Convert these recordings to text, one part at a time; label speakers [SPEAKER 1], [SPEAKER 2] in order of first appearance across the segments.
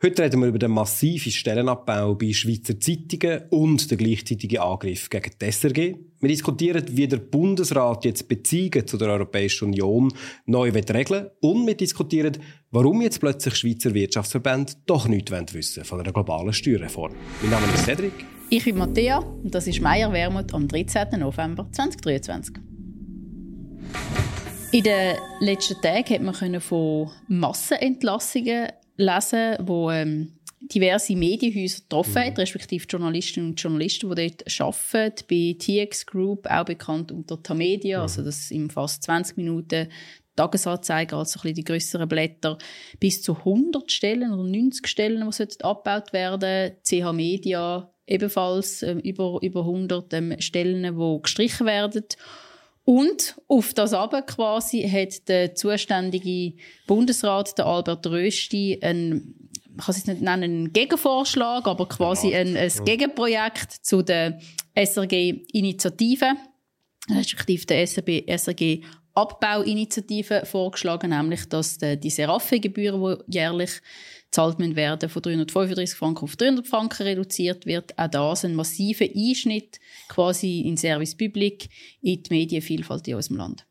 [SPEAKER 1] Heute reden wir über den massiven Stellenabbau bei Schweizer Zeitungen und den gleichzeitigen Angriff gegen die SRG. Wir diskutieren, wie der Bundesrat jetzt Beziehungen zu der Europäischen Union neu regeln und wir diskutieren, warum jetzt plötzlich Schweizer Wirtschaftsverbände doch nichts wissen von einer globalen Steuerreform. Mein Name ist Cedric.
[SPEAKER 2] Ich bin Matthäa und das ist Meier Wermut am 13. November 2023. In den letzten Tagen hat man von Massenentlassungen lesen, wo ähm, diverse Medienhäuser getroffen mhm. hat, respektive Journalistinnen und Journalisten, die dort arbeiten. Bei TX Group, auch bekannt unter Tamedia, mhm. also das in fast 20 Minuten Tagesanzeiger, also ein die größeren Blätter, bis zu 100 Stellen oder 90 Stellen, die abgebaut werden. CH Media ebenfalls äh, über, über 100 ähm, Stellen, die gestrichen werden. Und auf das aber quasi hat der zuständige Bundesrat, der Albert Rösti, ein man kann es nicht nennen, einen Gegenvorschlag, aber quasi ein, ein Gegenprojekt zu der SRG-Initiative, respektive der SRG, SRG Abbauinitiative vorgeschlagen, nämlich dass die Seraphe-Gebühren, die jährlich zahlt man werden von 335 Franken auf 300 Franken reduziert wird. Auch das ein massiver Einschnitt quasi in Service Public in die Medienvielfalt in unserem Land.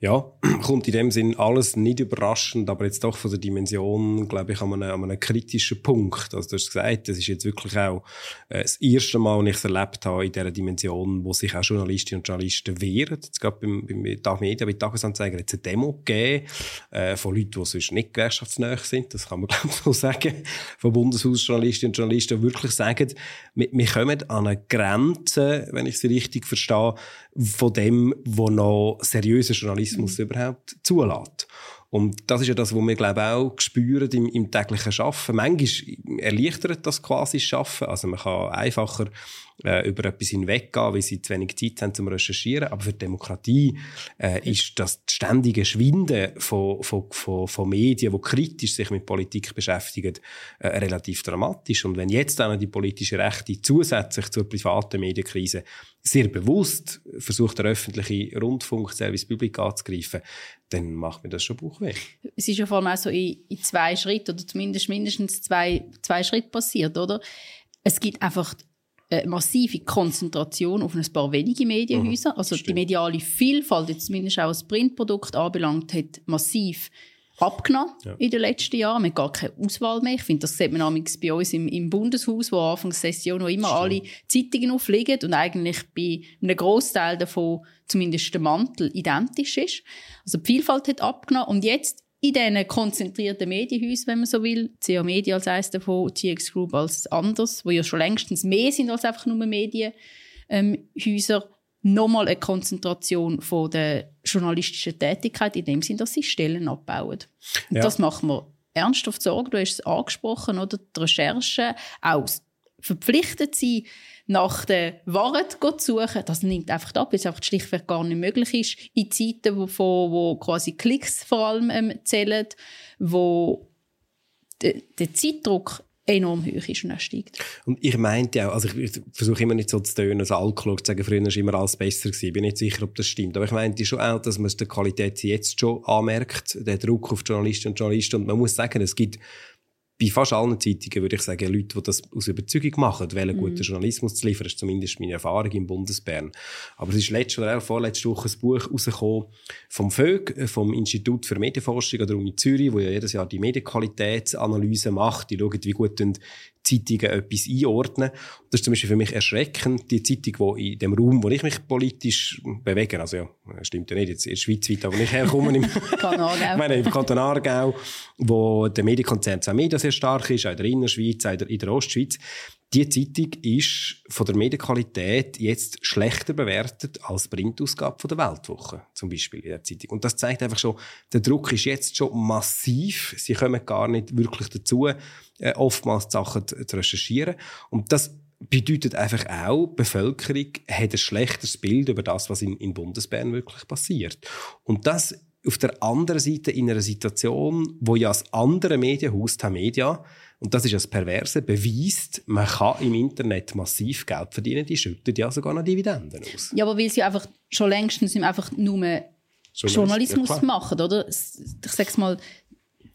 [SPEAKER 1] Ja, kommt in dem Sinn alles nicht überraschend, aber jetzt doch von der Dimension, glaube ich, an einem, an einem kritischen Punkt. Also du hast gesagt, das ist jetzt wirklich auch äh, das erste Mal, wenn ich es erlebt habe, in dieser Dimension, wo sich auch Journalistinnen und Journalisten wehren. Jetzt gerade beim, beim Tag bei Tagesanzeiger, es eine Demo gegeben, äh, von Leuten, die sonst nicht gewerkschaftsnäher sind, das kann man glaube ich so sagen, von Bundeshausjournalistinnen und Journalisten, die wirklich sagen, wir, wir kommen an eine Grenze, wenn ich sie richtig verstehe, von dem, wo noch seriöser Journalismus mhm. überhaupt zulässt. Und das ist ja das, was wir, glaube ich, auch spüren im, im täglichen Arbeiten. Manchmal erleichtert das quasi das Schaffen. Also man kann einfacher äh, über etwas hinweggehen, weil sie zu wenig Zeit haben zum Recherchieren. Aber für die Demokratie äh, ist das ständige Schwinden von, von, von, von Medien, die kritisch sich mit Politik beschäftigen, äh, relativ dramatisch. Und wenn jetzt dann die politische Rechte zusätzlich zur privaten Medienkrise sehr bewusst versucht, der öffentliche Rundfunk, Service Public anzugreifen, dann macht mir das schon Bauchweh.
[SPEAKER 2] Es ist ja vor allem auch so in, in zwei Schritten oder zumindest mindestens zwei, zwei Schritte passiert, oder? Es gibt einfach eine massive Konzentration auf ein paar wenige Medienhäuser. Mhm, also stimmt. die mediale Vielfalt, jetzt zumindest auch was Printprodukt anbelangt, hat massiv abgenommen ja. in den letzten Jahren. Man hat gar keine Auswahl mehr. Ich finde, das sieht man bei uns im, im Bundeshaus, wo Anfang der Session noch immer alle Zeitungen aufliegen und eigentlich bei einem Großteil davon zumindest der Mantel identisch ist. Also die Vielfalt hat abgenommen und jetzt in diesen konzentrierten Medienhäusern, wenn man so will, CA Media als eines davon, TX Group als anders, wo ja schon längstens mehr sind als einfach nur Medienhäuser, ähm, nochmal eine Konzentration von der journalistischen Tätigkeit in dem Sinne, dass sie Stellen abbauen. Ja. das macht man ernsthaft Sorge. Du hast es angesprochen, oder? Die Recherche, auch verpflichtet sie nach der Wahrheit zu suchen, das nimmt einfach ab, weil es einfach schlichtweg gar nicht möglich ist. In Zeiten, wo, wo quasi Klicks vor allem ähm, zählen, wo der Zeitdruck enorm hoch ist und er steigt.
[SPEAKER 1] Und ich meinte auch, also ich versuche immer nicht so zu tönen, als Alkohol zu sagen, früher war immer alles besser gewesen. Bin nicht sicher, ob das stimmt. Aber ich meinte schon auch, dass man der Qualität jetzt schon anmerkt, der Druck auf Journalistinnen und Journalisten. Und man muss sagen, es gibt bei fast allen Zeitungen würde ich sagen, Leute, die das aus Überzeugung machen, wollen mhm. guten Journalismus zu liefern, das ist zumindest meine Erfahrung im Bundesbern. Aber es ist letzte oder auch vorletzte Woche ein Buch rausgekommen vom VÖG, äh, vom Institut für Medienforschung an der Uni Zürich, wo ja jedes Jahr die Medienqualitätsanalyse macht. Die schauen, wie gut Zeitungen etwas einordnen. Das ist zum Beispiel für mich erschreckend. Die Zeitung, die in dem Raum, wo ich mich politisch bewege, also ja, stimmt ja nicht, jetzt in der Schweiz weit, aber ich herkomme, im, ich meine, im Kanton Aargau, wo der Medienkonzern Media sehr stark ist, auch in der Innerschweiz, auch in der Ostschweiz. Die Zeitung ist von der Medienqualität jetzt schlechter bewertet als die Printausgabe von der Weltwoche, zum Beispiel in der Zeitung. Und das zeigt einfach schon, der Druck ist jetzt schon massiv. Sie kommen gar nicht wirklich dazu, äh, oftmals die Sachen zu, zu recherchieren. Und das bedeutet einfach auch, die Bevölkerung hat ein schlechteres Bild über das, was in, in Bundesbern wirklich passiert. Und das auf der anderen Seite in einer Situation, wo ja das andere Medienhaus, die Media, und das ist das Perverse, beweist, man kann im Internet massiv Geld verdienen, die schütten ja sogar noch Dividenden aus.
[SPEAKER 2] Ja, aber weil sie einfach schon längstens einfach nur Journalismus ja, machen, oder? Ich sag's mal,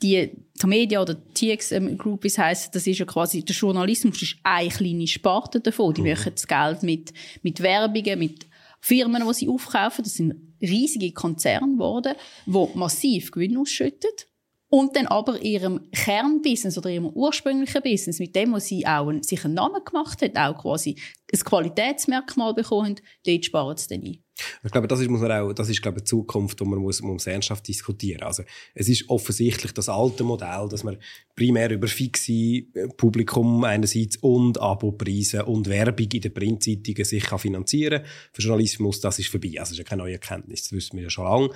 [SPEAKER 2] die Tamedia oder TX ähm, Group, es heisst, das ist ja quasi, der Journalismus ist eine kleine Sparte davon. Die mhm. machen das Geld mit, mit Werbungen, mit Firmen, die sie aufkaufen. Das sind riesige Konzerne geworden, die massiv Gewinn ausschütten. Und dann aber ihrem Kernbusiness oder ihrem ursprünglichen Business, mit dem, wo sie auch einen, sich einen Namen gemacht hat, auch quasi ein Qualitätsmerkmal bekommen, dort sparen sie dann ein.
[SPEAKER 1] Ich glaube, das ist, muss man auch, das ist, glaube ich, die Zukunft, wo man muss, muss ernsthaft diskutieren. Also, es ist offensichtlich das alte Modell, dass man primär über fixe äh, Publikum einerseits und Abopreise und Werbung in den Printzeitungen sich kann finanzieren kann. Für Journalismus, das ist vorbei. Also, das ist ja keine neue Erkenntnis. Das wissen wir ja schon lange.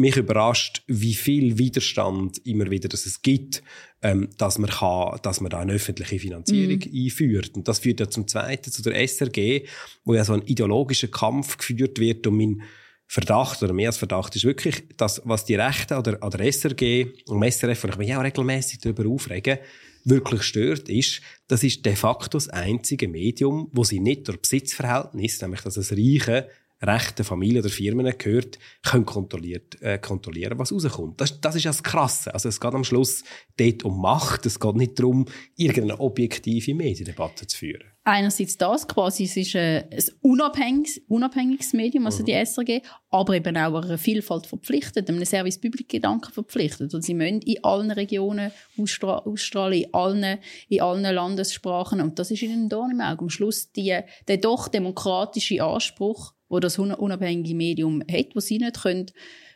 [SPEAKER 1] Mich überrascht, wie viel Widerstand immer wieder dass es gibt, ähm, dass man kann, dass man da eine öffentliche Finanzierung mm. einführt. Und das führt ja zum Zweiten zu der SRG, wo ja so ein ideologischer Kampf geführt wird und mein Verdacht oder mehr als Verdacht ist wirklich, dass was die Rechte an der, an der SRG und dem SRF, und ich mich auch regelmäßig darüber aufregen, wirklich stört, ist, das ist de facto das einzige Medium, wo sie nicht durch Besitzverhältnis, nämlich dass es reiche Rechten Familien oder Firmen gehört, können kontrolliert, äh, kontrollieren, was rauskommt. Das, das ist ja das Krasse. Also es geht am Schluss dort um Macht. Es geht nicht darum, irgendeine objektive Mediendebatte zu führen.
[SPEAKER 2] Einerseits das quasi, es ist ein, ein unabhängiges, unabhängiges Medium, also mhm. die SRG, aber eben auch einer Vielfalt verpflichtet, einem Service-Public-Gedanken verpflichtet. Und sie müssen in allen Regionen ausstra ausstrahlen, in allen, in allen Landessprachen. Und das ist ihnen da im Auge. Am Schluss die, der doch demokratische Anspruch wo das unabhängige Medium hat, wo sie nicht können,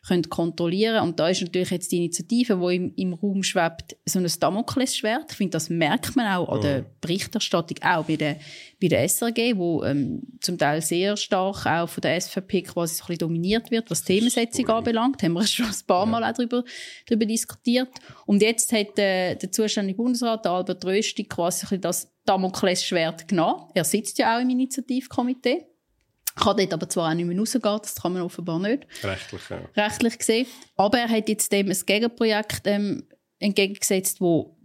[SPEAKER 2] können kontrollieren Und da ist natürlich jetzt die Initiative, wo im, im Raum schwebt, so ein Damoklesschwert. Ich finde, das merkt man auch an der mhm. Berichterstattung, auch bei der, bei der SRG, wo ähm, zum Teil sehr stark auch von der SVP quasi so ein bisschen dominiert wird, was Themensetzung anbelangt. Haben wir schon ein paar Mal ja. auch darüber, darüber diskutiert. Und jetzt hat äh, der zuständige Bundesrat, Albert Rösti, quasi das Damoklesschwert genommen. Er sitzt ja auch im Initiativkomitee kann dort aber zwar auch nicht mehr rausgehen, das kann man offenbar nicht.
[SPEAKER 1] Rechtlich, ja.
[SPEAKER 2] Rechtlich gesehen. Aber er hat jetzt dem ein Gegenprojekt ähm, entgegengesetzt, wo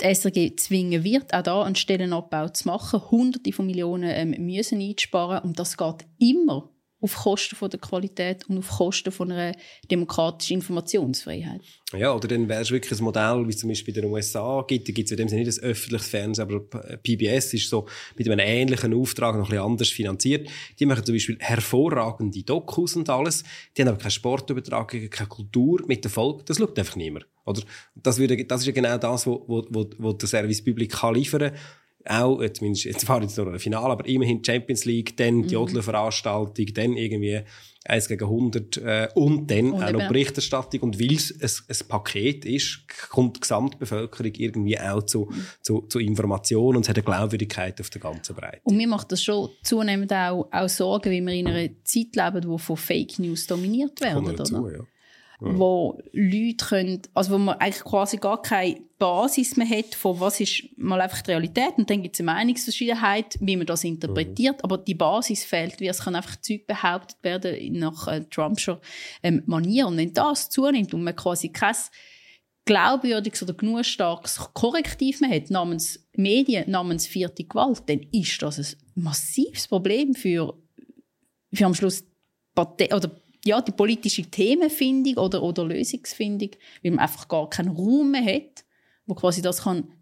[SPEAKER 2] die SRG zwingen wird, auch da einen Stellenabbau zu machen, hunderte von Millionen ähm, müssen einzusparen und das geht immer auf Kosten von der Qualität und auf Kosten von einer demokratischen Informationsfreiheit.
[SPEAKER 1] Ja, oder dann wäre es wirklich ein Modell, wie es zum Beispiel in den USA gibt. Da gibt es in dem Sinne nicht ein öffentliches Fernsehen, aber PBS ist so mit einem ähnlichen Auftrag noch ein bisschen anders finanziert. Die machen zum Beispiel hervorragende Dokus und alles. Die haben aber keine Sportübertragung, keine Kultur mit Erfolg. Das schaut einfach niemand. Oder? Das, würde, das ist ja genau das, was der Service Public kann liefern kann auch, zumindest, jetzt war jetzt noch ein Finale, aber immerhin Champions League, dann die mhm. Veranstaltung, dann irgendwie 1 gegen 100 äh, und dann und auch noch Berichterstattung. Und weil es ein, ein Paket ist, kommt die Gesamtbevölkerung irgendwie auch zu, mhm. zu, zu Informationen und es hat eine Glaubwürdigkeit auf der ganzen Breite.
[SPEAKER 2] Und mir macht das schon zunehmend auch, auch Sorgen, wie wir in einer Zeit leben, die von Fake News dominiert werden. Dazu, oder? Ja mhm. wo Leute können, also wo man eigentlich quasi gar keine Basis mehr hat von was ist mal einfach die Realität und dann gibt es eine Meinungsverschiedenheit, wie man das interpretiert, mhm. aber die Basis fehlt, wie es kann einfach Zeug behauptet werden nach äh, Trumpscher ähm, Manier und wenn das zunimmt und man quasi kein glaubwürdiges oder genug starkes Korrektiv mehr hat namens Medien, namens vierte Gewalt, dann ist das ein massives Problem für, für am Schluss Partei oder ja, die politische Themenfindung oder, oder Lösungsfindung, weil man einfach gar keinen Raum mehr hat, wo quasi das kann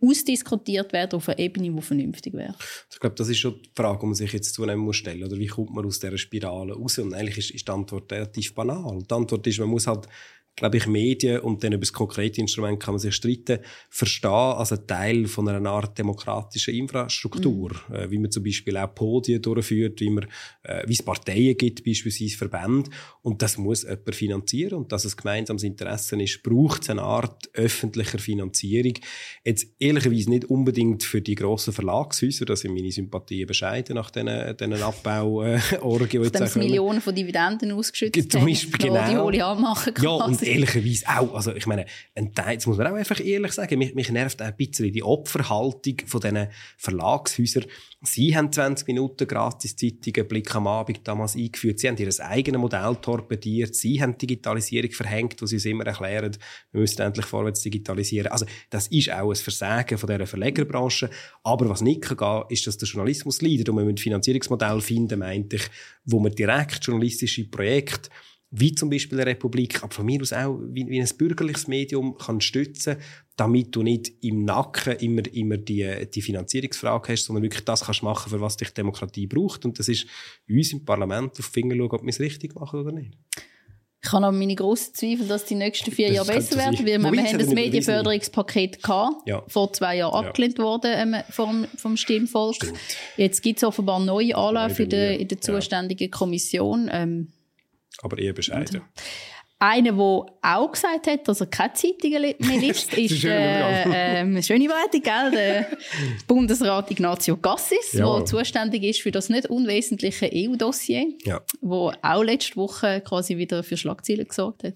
[SPEAKER 2] ausdiskutiert werden auf einer Ebene, die vernünftig wäre.
[SPEAKER 1] Ich glaube, das ist schon die Frage, die man sich jetzt zunehmend muss stellen muss. Wie kommt man aus dieser Spirale raus? Und eigentlich ist, ist die Antwort relativ banal. Die Antwort ist, man muss halt glaube ich, Medien und dann über das konkrete Instrument kann man sich streiten, verstehen als ein Teil von einer Art demokratischen Infrastruktur, mhm. äh, wie man zum Beispiel auch Podien durchführt, wie man, äh, wie es Parteien gibt, beispielsweise Verbände und das muss jemand finanzieren und dass es gemeinsames Interesse ist, braucht es eine Art öffentlicher Finanzierung. Jetzt ehrlicherweise nicht unbedingt für die grossen Verlagshäuser, da sind meine Sympathien bescheiden nach diesen, diesen Abbauorgien.
[SPEAKER 2] Äh, Dass Millionen von Dividenden ausgeschüttet
[SPEAKER 1] Zum Beispiel,
[SPEAKER 2] genau. Die anmachen
[SPEAKER 1] ja, und ehrlicherweise auch, also ich meine, ein Teil, das muss man auch einfach ehrlich sagen, mich, mich nervt auch ein bisschen die Opferhaltung von diesen Verlagshäusern. Sie haben 20 Minuten Gratis-Zeitungen, Blick am Abend damals eingeführt. Sie haben ihr eigenes Modell torpediert. Sie haben Digitalisierung verhängt, wo sie uns immer erklären, wir müssen endlich vorwärts digitalisieren. Also, das ist auch ein Versagen von dieser Verlegerbranche. Aber was nicht kann gehen, ist, dass der Journalismus leidet. Und wir müssen ein Finanzierungsmodell finden, meinte ich, wo man direkt journalistische Projekte wie zum Beispiel eine Republik, aber von mir aus auch wie, wie ein bürgerliches Medium kann stützen, damit du nicht im Nacken immer, immer die, die Finanzierungsfrage hast, sondern wirklich das kannst machen, für was dich Demokratie braucht. Und das ist uns im Parlament auf Finger schauen, ob wir es richtig machen oder nicht.
[SPEAKER 2] Ich habe auch meine grossen Zweifel, dass die nächsten vier Jahre besser werden. Wir, wir haben das Medienförderungspaket gehabt, ja. vor zwei Jahren ja. abgelehnt worden ähm, vom, vom Stimmvolk. Stimmt. Jetzt gibt es offenbar neue Anläufe in der, in der zuständigen ja. Kommission. Ähm,
[SPEAKER 1] Aber eher bescheiden.
[SPEAKER 2] Einer, der auch gesagt hat, dass er keine Zeitungen mehr liest, ist äh, äh, schöne gell? Der Bundesrat Ignazio Gassis, der zuständig ist für das nicht unwesentliche EU-Dossier, ja. wo auch letzte Woche quasi wieder für Schlagzeilen gesorgt hat.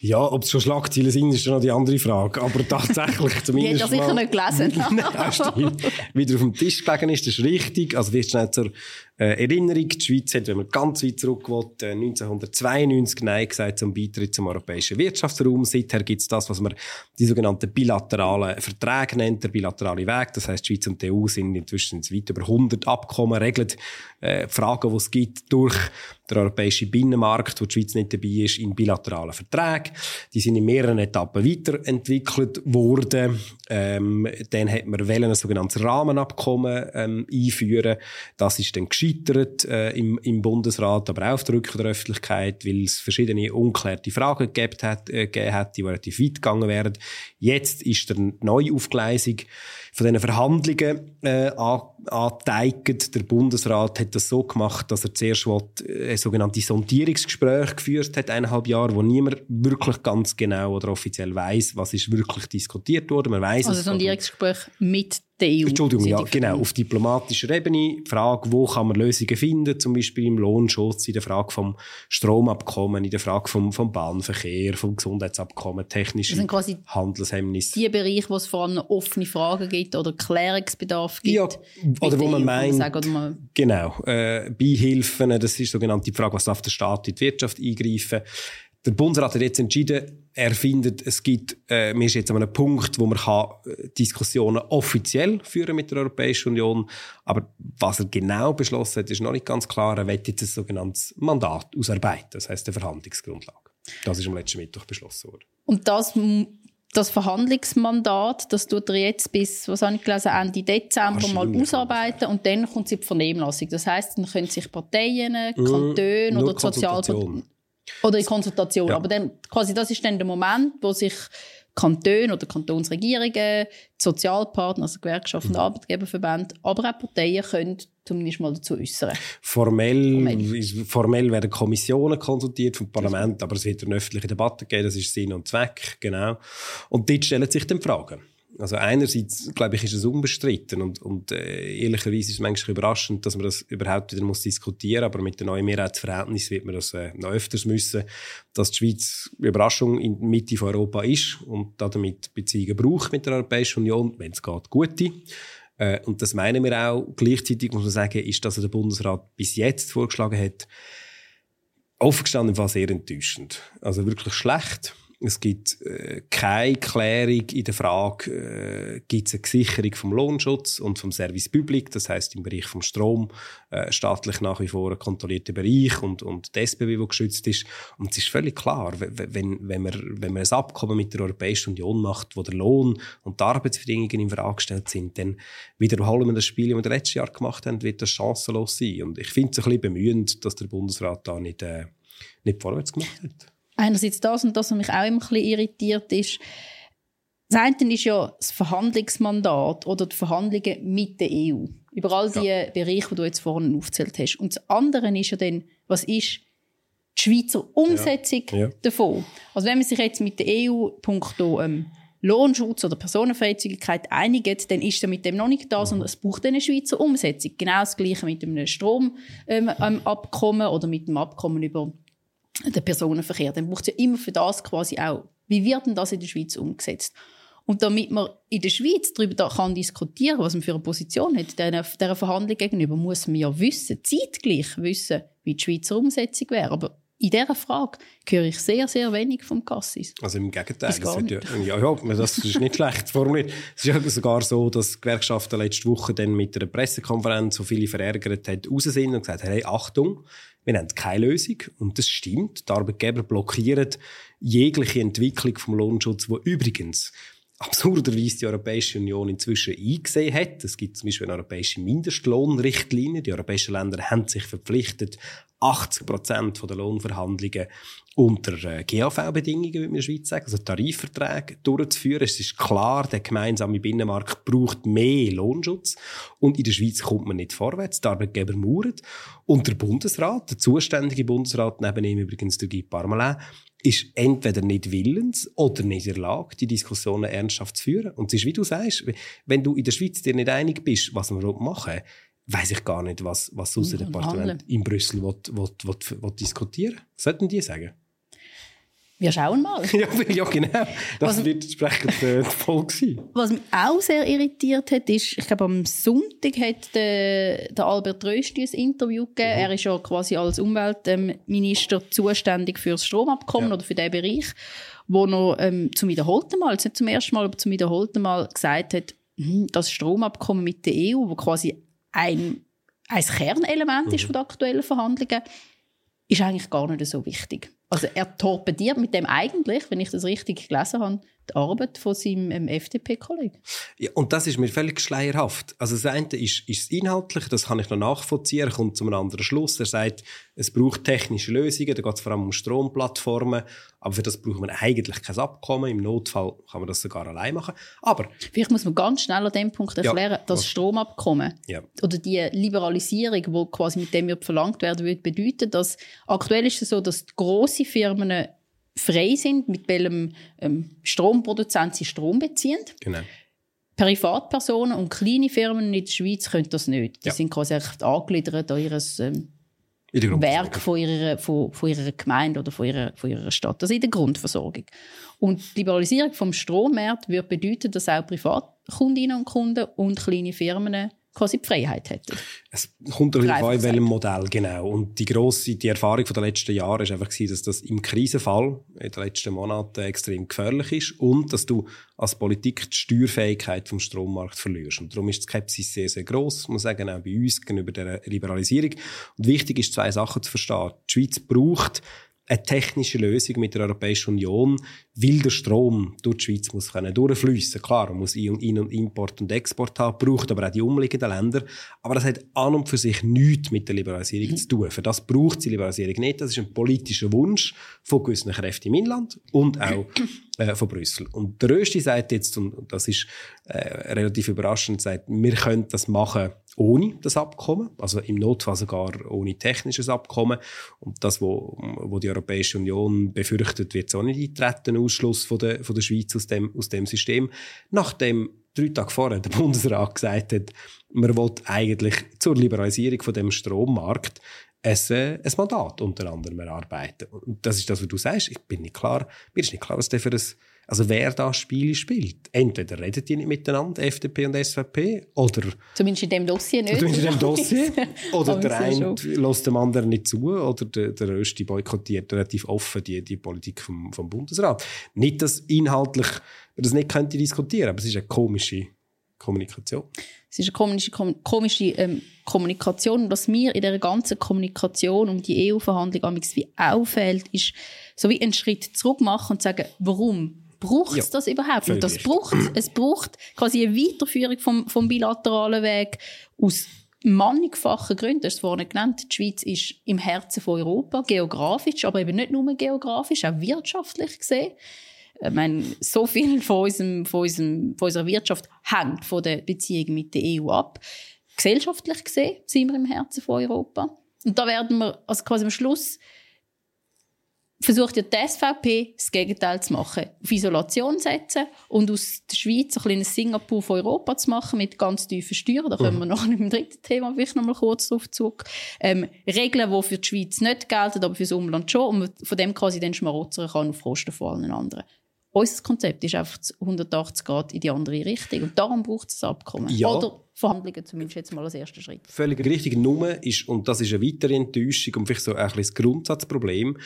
[SPEAKER 1] Ja, ob es schon Schlagzeilen sind, ist noch die andere Frage. Aber tatsächlich zumindest.
[SPEAKER 2] Die hat sicher nicht gelesen.
[SPEAKER 1] Nein, stimmt. Wieder auf dem Tisch gelegen ist, das ist richtig. Also, wie schnell zur äh, Erinnerung. Die Schweiz hat, wenn man ganz weit zurück will, äh, 1992 Nein gesagt zum Beitritt zum europäischen Wirtschaftsraum. Seither gibt es das, was man die sogenannten bilateralen Verträge nennt, der bilaterale Weg. Das heißt, die Schweiz und die EU sind inzwischen weit über 100 Abkommen, regeln äh, Fragen, die es gibt, durch den europäischen Binnenmarkt, wo die Schweiz nicht dabei ist, in bilateralen Verträgen. Die sind in mehreren Etappen weiterentwickelt worden. Ähm, dann hat man ein sogenanntes Rahmenabkommen ähm, einführen. Das ist dann gescheitert äh, im, im Bundesrat, aber auch auf der Rücken der Öffentlichkeit, weil es verschiedene unklärte Fragen gegeben hat, äh, gegeben hat die relativ weit gegangen wären. Jetzt ist der Neuaufgleisung von diesen Verhandlungen äh, angeteigt. Der Bundesrat hat das so gemacht, dass er zuerst ein sogenanntes Sondierungsgespräch geführt hat, eineinhalb Jahre, wo niemand wirklich ganz genau oder offiziell weiß, was ist wirklich diskutiert wurde. Man weiß
[SPEAKER 2] also Sondierungsgespräch mit der EU.
[SPEAKER 1] Entschuldigung, ja, genau. Auf diplomatischer Ebene. Die Frage, wo kann man Lösungen finden, zum Beispiel im Lohnschutz, in der Frage vom Stromabkommen, in der Frage vom, vom Bahnverkehr, vom Gesundheitsabkommen, technische Handelshemmnisse.
[SPEAKER 2] Die Bereiche, wo es vor allem offene Fragen gibt oder Klärungsbedarf gibt. Ja,
[SPEAKER 1] oder wo man EU, meint, sagen, man genau, äh, Beihilfen, das ist sogenannte Frage, was darf der Staat in die Wirtschaft eingreifen der Bundesrat hat jetzt entschieden, er findet, es gibt, äh, wir sind jetzt an einem Punkt, wo man kann äh, Diskussionen offiziell führen mit der Europäischen Union. Aber was er genau beschlossen hat, ist noch nicht ganz klar. Er wird jetzt ein sogenanntes Mandat ausarbeiten. Das heißt, eine Verhandlungsgrundlage. Das ist am letzten Mittwoch beschlossen worden.
[SPEAKER 2] Und das, das Verhandlungsmandat, das tut er jetzt bis, was habe ich gelesen, Ende Dezember mal ausarbeiten und dann kommt sie die Vernehmlassung. Das heißt, dann können sich Parteien, mhm. Kantone oder Sozialparteien oder in Konsultation. Ja. Aber dann, quasi das ist dann der Moment, wo sich Kantone oder Kantonsregierungen, Sozialpartner, also Gewerkschaften, mhm. Arbeitgeberverbände, aber auch Parteien können zumindest mal dazu äußern.
[SPEAKER 1] Formell, formell. formell werden Kommissionen konsultiert vom Parlament, aber es wird eine öffentliche Debatte geben, das ist Sinn und Zweck, genau. Und dort stellen sich dann Fragen. Also einerseits, glaube ich, ist es unbestritten und, und äh, ehrlicherweise ist es manchmal überraschend, dass man das überhaupt wieder muss diskutieren aber mit dem neuen Mehrheitsverhältnis wird man das äh, noch öfters müssen, dass die Schweiz Überraschung in der Mitte von Europa ist und damit Beziehungen braucht mit der Europäischen Union, wenn es geht, gute. Äh, und das meinen wir auch. Gleichzeitig muss man sagen, ist, dass der Bundesrat bis jetzt vorgeschlagen hat, offen gestanden war sehr enttäuschend. Also wirklich schlecht. Es gibt äh, keine Klärung in der Frage, äh, gibt es eine Sicherung vom Lohnschutz und vom Service Public, das heißt im Bereich vom Strom äh, staatlich nach wie vor ein kontrollierter Bereich und, und das SBB, wo geschützt ist. Und es ist völlig klar, wenn, wenn, man, wenn man ein Abkommen mit der Europäischen Union macht, wo der Lohn und die Arbeitsbedingungen in Frage gestellt sind, dann wiederholen wir das Spiel, das wir letztes Jahr gemacht haben, wird das chancenlos sein. Und ich finde es ein bisschen bemühend, dass der Bundesrat da nicht, äh, nicht vorwärts gemacht hat
[SPEAKER 2] einerseits das und das, was mich auch immer ein bisschen irritiert ist, das eine ist ja das Verhandlungsmandat oder die Verhandlungen mit der EU. Über all die ja. Bereiche, die du jetzt vorhin aufgezählt hast. Und das andere ist ja dann, was ist die Schweizer Umsetzung ja. Ja. davon? Also wenn man sich jetzt mit der EU punkto ähm, Lohnschutz oder Personenfreizügigkeit einigt, dann ist er mit dem noch nicht da, sondern es braucht eine Schweizer Umsetzung. Genau das Gleiche mit einem Stromabkommen ähm, oder mit dem Abkommen über den Personenverkehr. Dann braucht es ja immer für das quasi auch, wie wird denn das in der Schweiz umgesetzt? Und damit man in der Schweiz darüber kann diskutieren was man für eine Position hat, dieser, dieser Verhandlung gegenüber, muss man ja wissen, zeitgleich wissen, wie die Schweizer Umsetzung wäre. Aber in dieser Frage höre ich sehr, sehr wenig vom Cassis.
[SPEAKER 1] Also im Gegenteil. Das ja, ja, ja, das ist nicht schlecht formuliert. Es ist ja sogar so, dass die Gewerkschaften letzte Woche dann mit einer Pressekonferenz so viele verärgert hat, raus sind und gesagt haben, hey, Achtung, wir haben keine Lösung. Und das stimmt. Die Arbeitgeber blockieren jegliche Entwicklung vom Lohnschutz, wo übrigens absurderweise die Europäische Union inzwischen eingesehen hat. Es gibt zum Beispiel eine europäische Mindestlohnrichtlinie. Die europäischen Länder haben sich verpflichtet, 80 Prozent der Lohnverhandlungen unter äh, GAV-Bedingungen, würde man in der Schweiz sagen, also Tarifverträge durchzuführen. Es ist klar, der gemeinsame Binnenmarkt braucht mehr Lohnschutz und in der Schweiz kommt man nicht vorwärts. Die Arbeitgeber mauern. Und der Bundesrat, der zuständige Bundesrat, neben ihm übrigens der Guy Parmelin, ist entweder nicht willens oder nicht in der Lage, die Diskussionen ernsthaft zu führen. Und es ist, wie du sagst, wenn du in der Schweiz dir nicht einig bist, was wir machen weiß ich gar nicht, was, was das Departement in Brüssel will, will, will, will diskutieren Sollten die sagen?
[SPEAKER 2] Wir schauen mal.
[SPEAKER 1] ja, ja, genau. Das was, wird entsprechend äh, voll sein.
[SPEAKER 2] Was mich auch sehr irritiert hat, ist, ich glaube, am Sonntag hat der, der Albert Rösti ein Interview gegeben. Mhm. Er ist ja quasi als Umweltminister zuständig für das Stromabkommen ja. oder für diesen Bereich, wo er ähm, zum wiederholten Mal, nicht zum ersten Mal, aber zum wiederholten Mal gesagt hat, hm, das Stromabkommen mit der EU, wo quasi ein, ein Kernelement mhm. ist von den aktuellen Verhandlungen, ist eigentlich gar nicht so wichtig. Also er torpediert mit dem eigentlich, wenn ich das richtig gelesen habe, die Arbeit von seinem ähm, FDP-Kollegen.
[SPEAKER 1] Ja, und das ist mir völlig schleierhaft. Also das eine ist, ist inhaltlich, das kann ich noch nachvollziehen. Er kommt zu einem anderen Schluss. Er sagt, es braucht technische Lösungen, da geht es vor allem um Stromplattformen. Aber für das braucht man eigentlich kein Abkommen. Im Notfall kann man das sogar allein machen. Aber...
[SPEAKER 2] Vielleicht muss man ganz schnell an dem Punkt erklären, ja, das Stromabkommen ja. oder die Liberalisierung, die quasi mit dem verlangt werden würde, bedeutet, dass aktuell ist es so, dass große Firmen frei sind, mit welchem ähm, Stromproduzent sie Strom beziehen.
[SPEAKER 1] Genau.
[SPEAKER 2] Privatpersonen und kleine Firmen in der Schweiz können das nicht. Die ja. sind quasi angegliedert an ihr ähm, Werk von ihrer, von, von ihrer Gemeinde oder von ihrer, von ihrer Stadt. Also in der Grundversorgung. Und die Liberalisierung vom Strommarkt würde bedeuten, dass auch Privatkundinnen und Kunden und kleine Firmen quasi die Freiheit hätten.
[SPEAKER 1] Es kommt darauf an, in welchem Modell, genau. Und die grosse, die Erfahrung der letzten Jahre ist einfach dass das im Krisenfall in den letzten Monaten extrem gefährlich ist und dass du als Politik die Steuerfähigkeit vom Strommarkt verlierst. Und darum ist die Skepsis sehr, sehr gross, muss sagen, auch bei uns gegenüber der Liberalisierung. Und wichtig ist, zwei Sachen zu verstehen. Die Schweiz braucht eine technische Lösung mit der Europäischen Union, weil der Strom durch die Schweiz muss können durchfließen. Klar, man muss In- und Import und Export haben, braucht aber auch die umliegenden Länder. Aber das hat an und für sich nichts mit der Liberalisierung mhm. zu tun. Für das braucht die Liberalisierung nicht. Das ist ein politischer Wunsch von gewissen Kräften im Inland und auch äh, von Brüssel. Und der Rösti sagt jetzt, und das ist äh, relativ überraschend, sagt, wir können das machen ohne das Abkommen, also im Notfall sogar ohne technisches Abkommen. Und das, wo, wo die Europäische Union befürchtet, wird auch nicht eintreten, Ausschluss von der, von der Schweiz aus dem, aus dem System. Nachdem drei Tage vorher der Bundesrat gesagt hat, man will eigentlich zur Liberalisierung von dem Strommarkt ein, ein Mandat unter anderem erarbeiten. Und das ist das, was du sagst. Ich bin nicht klar, mir ist nicht klar, was der für ein also wer da Spiele spielt. Entweder redet die nicht miteinander, FDP und SVP, oder...
[SPEAKER 2] Zumindest in dem Dossier nicht.
[SPEAKER 1] Zumindest in dem Dossier. oder der eine lässt dem anderen nicht zu, oder der, der Rösti boykottiert relativ offen die, die Politik vom, vom Bundesrat. Nicht, dass inhaltlich man das nicht könnte diskutieren, aber es ist eine komische Kommunikation.
[SPEAKER 2] Es ist eine komische, komische ähm, Kommunikation. Und was mir in dieser ganzen Kommunikation um die EU-Verhandlung wie auffällt, ist, so wie einen Schritt zurück machen und sagen, warum braucht es ja, das überhaupt? Und das braucht es. braucht quasi eine Weiterführung vom, vom bilateralen Weg aus mannigfachen Gründen. Du hast es vorhin genannt. Die Schweiz ist im Herzen von Europa, geografisch, aber eben nicht nur geografisch, auch wirtschaftlich gesehen. Ich meine, so viel von, unserem, von, unserem, von unserer Wirtschaft hängt von der Beziehung mit der EU ab. Gesellschaftlich gesehen sind wir im Herzen von Europa. Und da werden wir also quasi am Schluss versucht ja die SVP das Gegenteil zu machen. Auf Isolation setzen und aus der Schweiz ein kleines Singapur von Europa zu machen mit ganz tiefen Steuern. Da kommen mhm. wir noch im dritten Thema vielleicht noch mal kurz drauf zurück. Ähm, Regeln, die für die Schweiz nicht gelten, aber für das Umland schon. Und von dem quasi dann schmarotzern kann auf Kosten von allen anderen. Unser Konzept ist einfach 180 Grad in die andere Richtung. Und darum braucht es ein Abkommen.
[SPEAKER 1] Ja.
[SPEAKER 2] Oder Verhandlungen, zumindest jetzt mal als erster Schritt.
[SPEAKER 1] Völlig richtig. Nummer ist, und das ist eine weitere Enttäuschung und vielleicht so ein das Grundsatzproblem,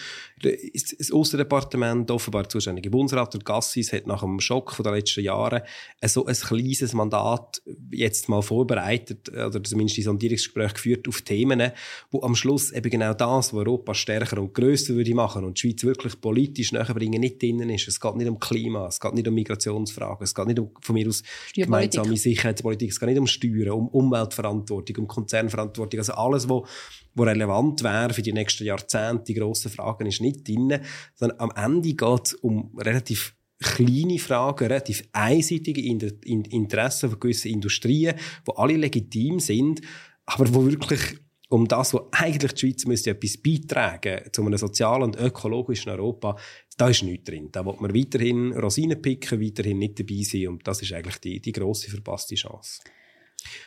[SPEAKER 1] das Außendepartement, offenbar zuständige Bundesrat, der Gassis, hat nach dem Schock der letzten Jahre so ein kleines Mandat jetzt mal vorbereitet, oder zumindest die Sondierungsgespräche geführt auf Themen, wo am Schluss eben genau das, was Europa stärker und grösser würde machen und die Schweiz wirklich politisch näher bringen, nicht drinnen ist. Es geht nicht um Klima, es geht nicht um Migrationsfragen, es geht nicht um, von mir aus, gemeinsame Sicherheitspolitik, es geht nicht um Steuern, um Umweltverantwortung, um Konzernverantwortung, also alles, wo, wo relevant wäre für die nächsten Jahrzehnte, die grossen Fragen, ist nicht drin, sondern am Ende geht es um relativ kleine Fragen, relativ einseitige Interessen von gewissen Industrien, die alle legitim sind, aber wo wirklich um das, was eigentlich die Schweiz müsste etwas beitragen zu einem sozialen und ökologischen Europa, da ist nichts drin. Da wird man weiterhin Rosinen picken, weiterhin nicht dabei sein und das ist eigentlich die, die grosse verpasste Chance.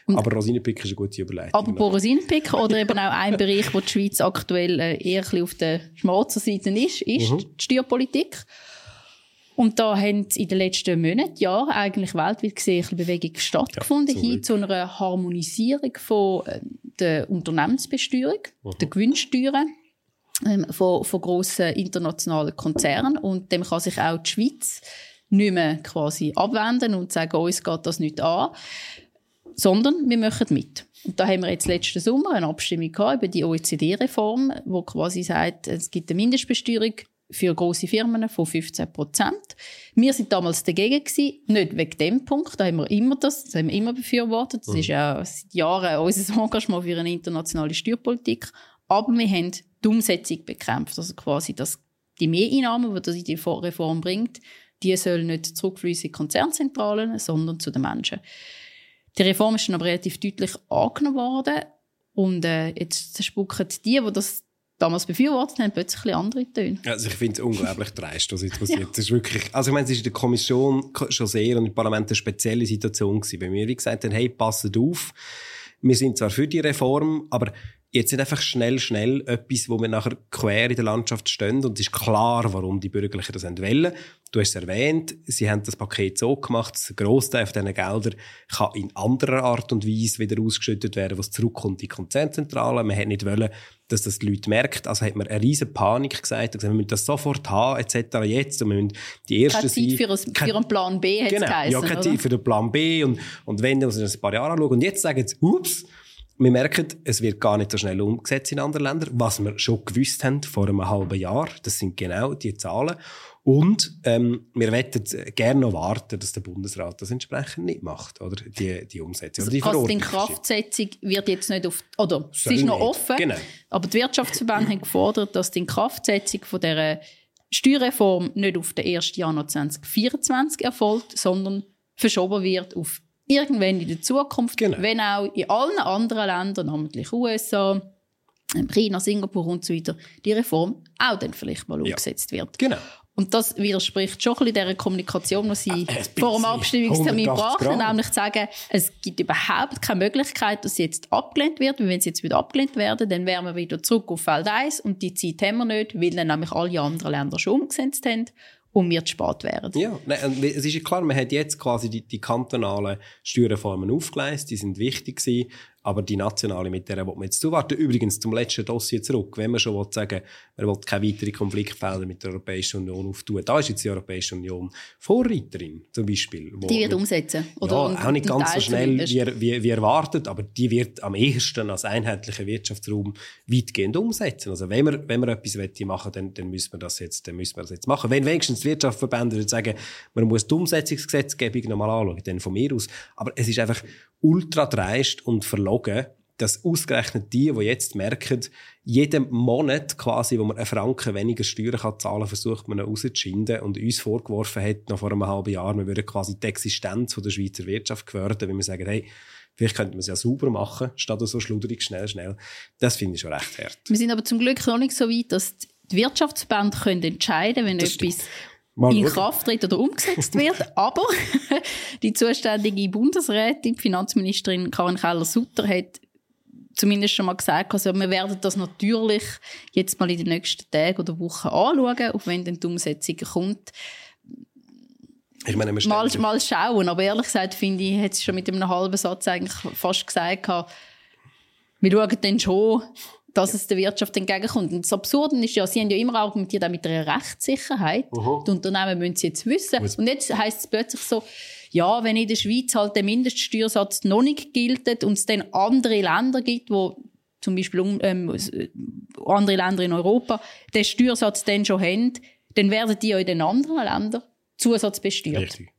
[SPEAKER 1] Und aber Rosinenpicken ist eine gute Überleitung.
[SPEAKER 2] Aber Rosinenpicken oder eben auch ein Bereich, wo die Schweiz aktuell äh, eher auf der schwarzen Seite ist, ist mhm. die Steuerpolitik. Und da haben in den letzten Monaten, Jahren eigentlich weltweit gesehen eine Bewegung stattgefunden, ja, hin zu einer Harmonisierung von äh, der Unternehmensbesteuerung, mhm. der Gewinnsteuern ähm, von, von grossen internationalen Konzernen. Und dem kann sich auch die Schweiz nicht mehr quasi abwenden und sagen, uns geht das nicht an sondern wir machen mit. Und da haben wir jetzt letzten Sommer eine Abstimmung gehabt über die OECD-Reform, wo quasi sagt, es gibt eine Mindestbesteuerung für große Firmen von 15 Prozent. Wir sind damals dagegen gewesen, nicht wegen dem Punkt, da haben wir immer das, das haben wir immer befürwortet. Das mhm. ist ja seit Jahren unser Engagement für eine internationale Steuerpolitik. Aber wir haben die Umsetzung bekämpft, also quasi, dass die Mehreinnahmen, die die Reform bringt, die sollen nicht zurückfließen in Konzernzentralen, sondern zu den Menschen. Die Reform ist dann aber relativ deutlich angenommen worden. Und äh, jetzt spucken die, die das damals befürwortet haben, plötzlich andere Töne.
[SPEAKER 1] Also ich finde es unglaublich dreist, was jetzt passiert. ja. Das ist wirklich, also ich meine, es ist in der Kommission schon sehr und im Parlament eine spezielle Situation gewesen, bei mir, wie gesagt haben, hey, passet auf, wir sind zwar für die Reform, aber jetzt nicht einfach schnell, schnell etwas, wo wir nachher quer in der Landschaft stehen und es ist klar, warum die Bürgerlichen das wollen. Du hast es erwähnt, sie haben das Paket so gemacht, dass ein Grossteil von diesen Geldern kann in anderer Art und Weise wieder ausgeschüttet werden, was zurückkommt in die Konzernzentrale. Man hat nicht wollen, dass das die Leute merkt. Also hat man eine riesen Panik gesagt, gesagt, wir müssen das sofort haben, etc. jetzt. Und wir müssen die erste
[SPEAKER 2] keine Zeit für, ein, für einen Plan B, hat
[SPEAKER 1] genau,
[SPEAKER 2] geheißen,
[SPEAKER 1] Ja, keine Zeit für den Plan B. Und, und wenn, wir uns ein paar Jahre anschauen. Und jetzt sagen sie, ups, wir merken, es wird gar nicht so schnell umgesetzt in anderen Ländern, was wir schon gewusst haben vor einem halben Jahr. Das sind genau die Zahlen. Und ähm, wir möchten gerne noch warten, dass der Bundesrat das entsprechend nicht macht, oder die, die Umsetzung.
[SPEAKER 2] Also die, die Inkraftsetzung wird jetzt nicht auf, oder es ist noch offen, genau. aber die Wirtschaftsverbände haben gefordert, dass die Inkraftsetzung von der Steuerreform nicht auf den 1. Januar 2024 erfolgt, sondern verschoben wird auf irgendwann in der Zukunft, genau. wenn auch in allen anderen Ländern, namentlich USA, ähm, China, Singapur und so weiter, die Reform auch dann vielleicht mal ja. umgesetzt wird.
[SPEAKER 1] Genau.
[SPEAKER 2] Und das widerspricht schon ein bisschen dieser Kommunikation, die sie Ach, vor dem Abstimmungstermin brachten, nämlich zu sagen, es gibt überhaupt keine Möglichkeit, dass sie jetzt abgelehnt wird. Und wenn sie jetzt wieder abgelehnt werden, dann wären wir wieder zurück auf Feld 1 und die Zeit haben wir nicht, weil dann nämlich alle anderen Länder schon umgesetzt haben und wir zu spät wären.
[SPEAKER 1] Ja, nein, es ist ja klar, man hat jetzt quasi die, die kantonalen Steuerreformen aufgeleistet, die sind wichtig gewesen. Aber die nationale, mit der will man jetzt zuwarten. Übrigens zum letzten Dossier zurück. Wenn man schon will sagen man will keine weiteren Konfliktfelder mit der Europäischen Union auftun, da ist jetzt die Europäische Union Vorreiterin, zum Beispiel.
[SPEAKER 2] die wird umsetzen? Oder
[SPEAKER 1] ja, auch nicht ganz so schnell wie, wie, wie, erwartet, aber die wird am ehesten als einheitlicher Wirtschaftsraum weitgehend umsetzen. Also wenn wir, wenn wir etwas machen dann, dann müssen wir das jetzt, dann müssen wir das jetzt machen. Wenn wenigstens die Wirtschaftsverbände sagen, man muss die Umsetzungsgesetzgebung nochmal anschauen, dann von mir aus. Aber es ist einfach ultra dreist und verlogen, dass ausgerechnet die, die jetzt merken, jeden Monat quasi, wo man einen Franken weniger Steuern kann zahlen versucht man ihn rauszuschinden und uns vorgeworfen hat, noch vor einem halben Jahr, wir würden quasi die Existenz der Schweizer Wirtschaft gefährden, wenn wir sagen, hey, Vielleicht könnte man es ja sauber machen, statt so schluderig, schnell, schnell. Das finde ich schon recht hart.
[SPEAKER 2] Wir sind aber zum Glück noch nicht so weit, dass die Wirtschaftsverbände können entscheiden können, wenn das etwas stimmt. Mal in Kraft tritt oder umgesetzt wird. Aber die zuständige Bundesrätin, die Finanzministerin Karin Keller-Sutter, hat zumindest schon mal gesagt, also wir werden das natürlich jetzt mal in den nächsten Tagen oder Wochen anschauen, auf wenn dann die Umsetzung kommt.
[SPEAKER 1] Ich meine,
[SPEAKER 2] mal, mal schauen. Aber ehrlich gesagt, finde ich, hat es schon mit einem halben Satz eigentlich fast gesagt, wir schauen dann schon, dass es der Wirtschaft entgegenkommt. Und das Absurde ist ja, sie haben ja immer argumentiert auch mit einer Rechtssicherheit. Die Unternehmen müssen es jetzt wissen. Und jetzt heisst es plötzlich so, ja, wenn in der Schweiz halt der Mindeststeuersatz noch nicht gilt und es dann andere Länder gibt, wo zum Beispiel ähm, äh, andere Länder in Europa den Steuersatz dann schon haben, dann werden die ja in den anderen Ländern zusatzbesteuert.
[SPEAKER 1] Richtig.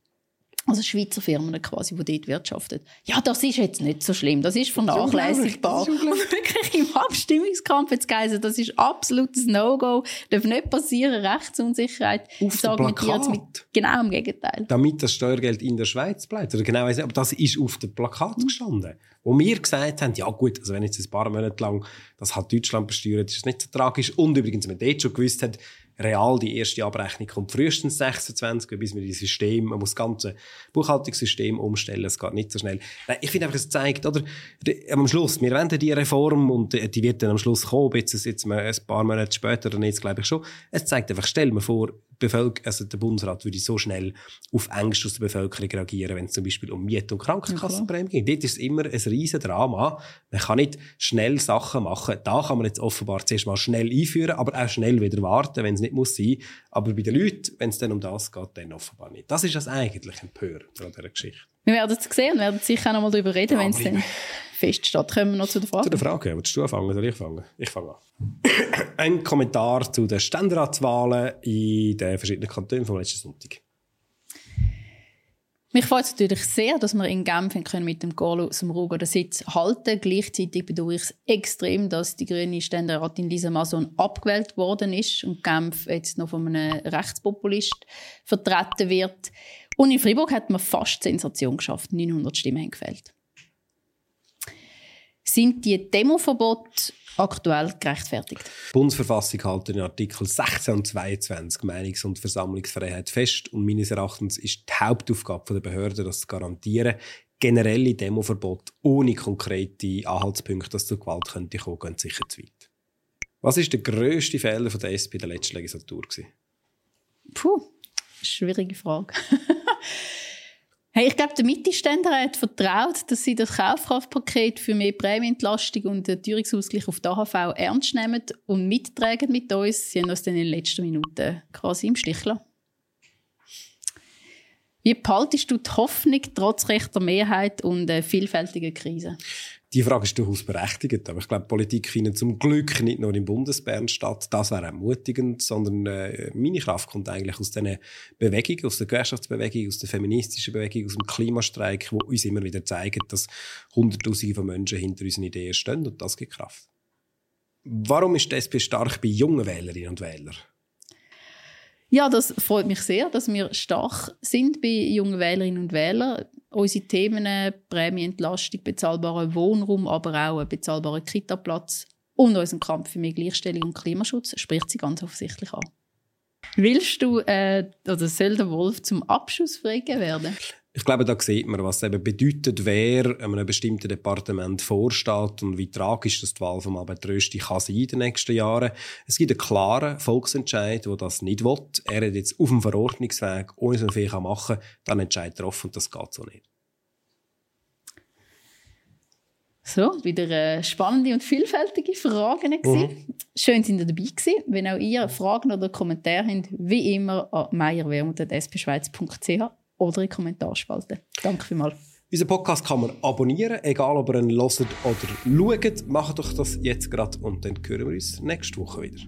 [SPEAKER 2] Also Schweizer Firmen quasi, die dort wirtschaften. Ja, das ist jetzt nicht so schlimm. Das ist vernachlässigbar.
[SPEAKER 1] Das ist
[SPEAKER 2] Und wirklich im Abstimmungskampf jetzt geheißen, das ist absolutes No-Go. Darf nicht passieren, Rechtsunsicherheit.
[SPEAKER 1] Auf
[SPEAKER 2] Jetzt
[SPEAKER 1] dem
[SPEAKER 2] argumentiert es mit
[SPEAKER 1] Plakat.
[SPEAKER 2] genau im Gegenteil.
[SPEAKER 1] damit das Steuergeld in der Schweiz bleibt. Oder genau, aber das ist auf dem Plakat
[SPEAKER 2] Mhm.
[SPEAKER 1] gestanden. Wo wir gesagt haben, ja gut, also wenn jetzt ein paar Monate lang das hat Deutschland besteuert, ist es nicht so tragisch. Und übrigens, wenn man dort schon gewusst hat, real die erste Abrechnung kommt frühestens 26, bis man die System, man muss das ganze Buchhaltungssystem umstellen, es geht nicht so schnell. Nein, ich finde einfach, es zeigt, oder, am Schluss, wir wollen die Reform und die die wird dann am Schluss kommen, jetzt, jetzt ein paar Monate später oder nicht, glaube ich schon. Es zeigt einfach, stell mir vor, Bevölker also der Bundesrat würde so schnell auf Ängste aus der Bevölkerung reagieren, wenn es zum Beispiel um Miet- und Krankenkassenprämien geht. Dort ist es immer ein riesen Drama. Man kann nicht schnell Sachen machen. Da kann man jetzt offenbar zuerst mal schnell einführen, aber auch schnell wieder warten, wenn es nicht muss sein. Aber bei den Leuten, wenn es dann um das geht, dann offenbar nicht. Das ist das eigentlich Empörend an dieser Geschichte.
[SPEAKER 2] Wir werden es sehen und werden sicher auch noch mal darüber reden, wenn es dann feststeht. Kommen wir noch zu der
[SPEAKER 1] Zu
[SPEAKER 2] Frage.
[SPEAKER 1] der Frage, willst du anfangen oder ich fange? Ich fange an. Ein Kommentar zu den Ständeratswahlen in den verschiedenen Kantonen vom letzten Sonntag.
[SPEAKER 2] Mich freut es natürlich sehr, dass wir in Genf können mit dem Carlo Sumruga den Sitz halten. Gleichzeitig bedauere ich es extrem, dass die grüne Ständeratin Lisa Mason abgewählt worden ist und Genf jetzt noch von einem Rechtspopulist vertreten wird. Und in Freiburg hat man fast Sensation geschafft. 900 Stimmen haben gefällt. Sind die Demoverbote aktuell gerechtfertigt?
[SPEAKER 1] Die Bundesverfassung hält in Artikel 16 und 22 Meinungs- und Versammlungsfreiheit fest und meines Erachtens ist die Hauptaufgabe der Behörden, das zu garantieren. Generelle Demoverbot ohne konkrete Anhaltspunkte, dass zu Gewalt könnte kommen, gehen sicher zu weit. Was ist der grösste Fehler von der SP in der letzten Legislatur? Gewesen?
[SPEAKER 2] Puh, schwierige Frage. hey, ich glaube, der Mittelständler hat vertraut, dass sie das Kaufkraftpaket für mehr Prämienentlastung und den Teuerungsausgleich auf die AHV ernst nehmen und mittragen mit uns. Sie haben uns dann in den letzten Minuten quasi im Stich gelassen. Wie behaltest du die Hoffnung trotz rechter Mehrheit und äh, vielfältiger Krise?
[SPEAKER 1] Die Frage ist durchaus berechtigt, aber ich glaube, Politik findet zum Glück nicht nur im Bundesbern statt. Das wäre ermutigend, sondern äh, meine Kraft kommt eigentlich aus diesen Bewegungen, aus der Gewerkschaftsbewegung, aus der feministischen Bewegung, aus dem Klimastreik, wo uns immer wieder zeigen, dass Hunderttausende von Menschen hinter unseren Ideen stehen und das gibt Kraft. Warum ist die SP stark bei jungen Wählerinnen und Wählern?
[SPEAKER 2] Ja, das freut mich sehr, dass wir stark sind bei jungen Wählerinnen und Wählern. Unsere Themen, äh, Prämienentlastung, bezahlbarer Wohnraum, aber auch ein bezahlbarer Kitaplatz und unseren Kampf für mehr Gleichstellung und Klimaschutz spricht sie ganz offensichtlich an. Willst du äh, oder soll der Wolf zum Abschuss freigegeben werden?
[SPEAKER 1] Ich glaube, da sieht man, was es eben bedeutet, wer einem bestimmten Departement vorsteht und wie tragisch das die Wahl von Albert Rösti kann sein in den nächsten Jahren. Es gibt einen klaren Volksentscheid, der das nicht will. Er hat jetzt auf dem Verordnungsweg, ohne so viel machen kann, dann Entscheid getroffen und das geht so nicht.
[SPEAKER 2] So, wieder äh, spannende und vielfältige Fragen. Mhm. Schön, dass ihr dabei gewesen. Wenn auch ihr Fragen oder Kommentare habt, wie immer an meierwermut.spschweiz.ch oder in die Kommentarspalte. Danke vielmals.
[SPEAKER 1] Unseren Podcast kann man abonnieren, egal ob ihr ihn hört oder schaut. Macht doch das jetzt gerade und dann hören wir uns nächste Woche wieder.